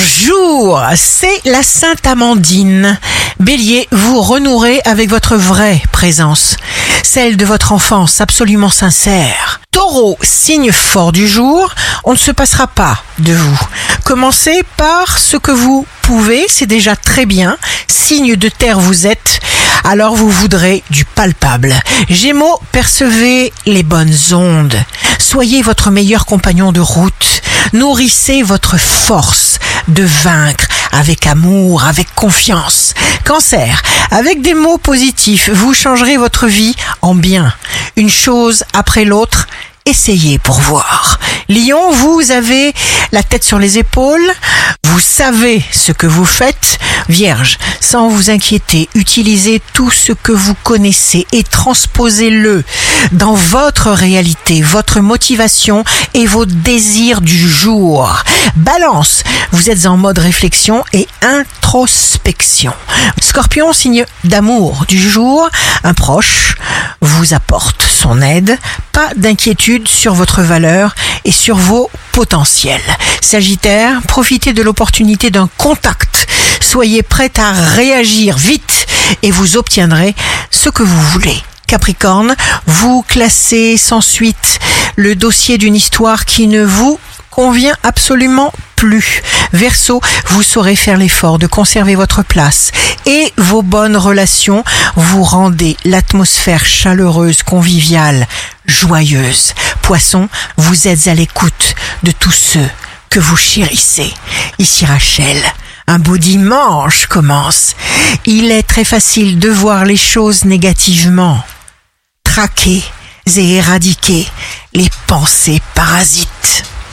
Bonjour, c'est la Sainte Amandine. Bélier, vous renouerez avec votre vraie présence, celle de votre enfance absolument sincère. Taureau, signe fort du jour, on ne se passera pas de vous. Commencez par ce que vous pouvez, c'est déjà très bien. Signe de terre vous êtes, alors vous voudrez du palpable. Gémeaux, percevez les bonnes ondes. Soyez votre meilleur compagnon de route. Nourrissez votre force de vaincre avec amour, avec confiance. Cancer, avec des mots positifs, vous changerez votre vie en bien. Une chose après l'autre, essayez pour voir. Lion, vous avez la tête sur les épaules, vous savez ce que vous faites. Vierge, sans vous inquiéter, utilisez tout ce que vous connaissez et transposez-le dans votre réalité, votre motivation et vos désirs du jour. Balance, vous êtes en mode réflexion et introspection. Scorpion, signe d'amour du jour, un proche vous apporte son aide, pas d'inquiétude sur votre valeur et sur vos potentiels. Sagittaire, profitez de l'opportunité d'un contact. Soyez prêt à réagir vite et vous obtiendrez ce que vous voulez. Capricorne, vous classez sans suite le dossier d'une histoire qui ne vous convient absolument plus. Verseau, vous saurez faire l'effort de conserver votre place et vos bonnes relations. Vous rendez l'atmosphère chaleureuse, conviviale, joyeuse. Poisson, vous êtes à l'écoute de tous ceux que vous chérissez. Ici Rachel. Un beau dimanche commence. Il est très facile de voir les choses négativement. Traquer et éradiquer les pensées parasites.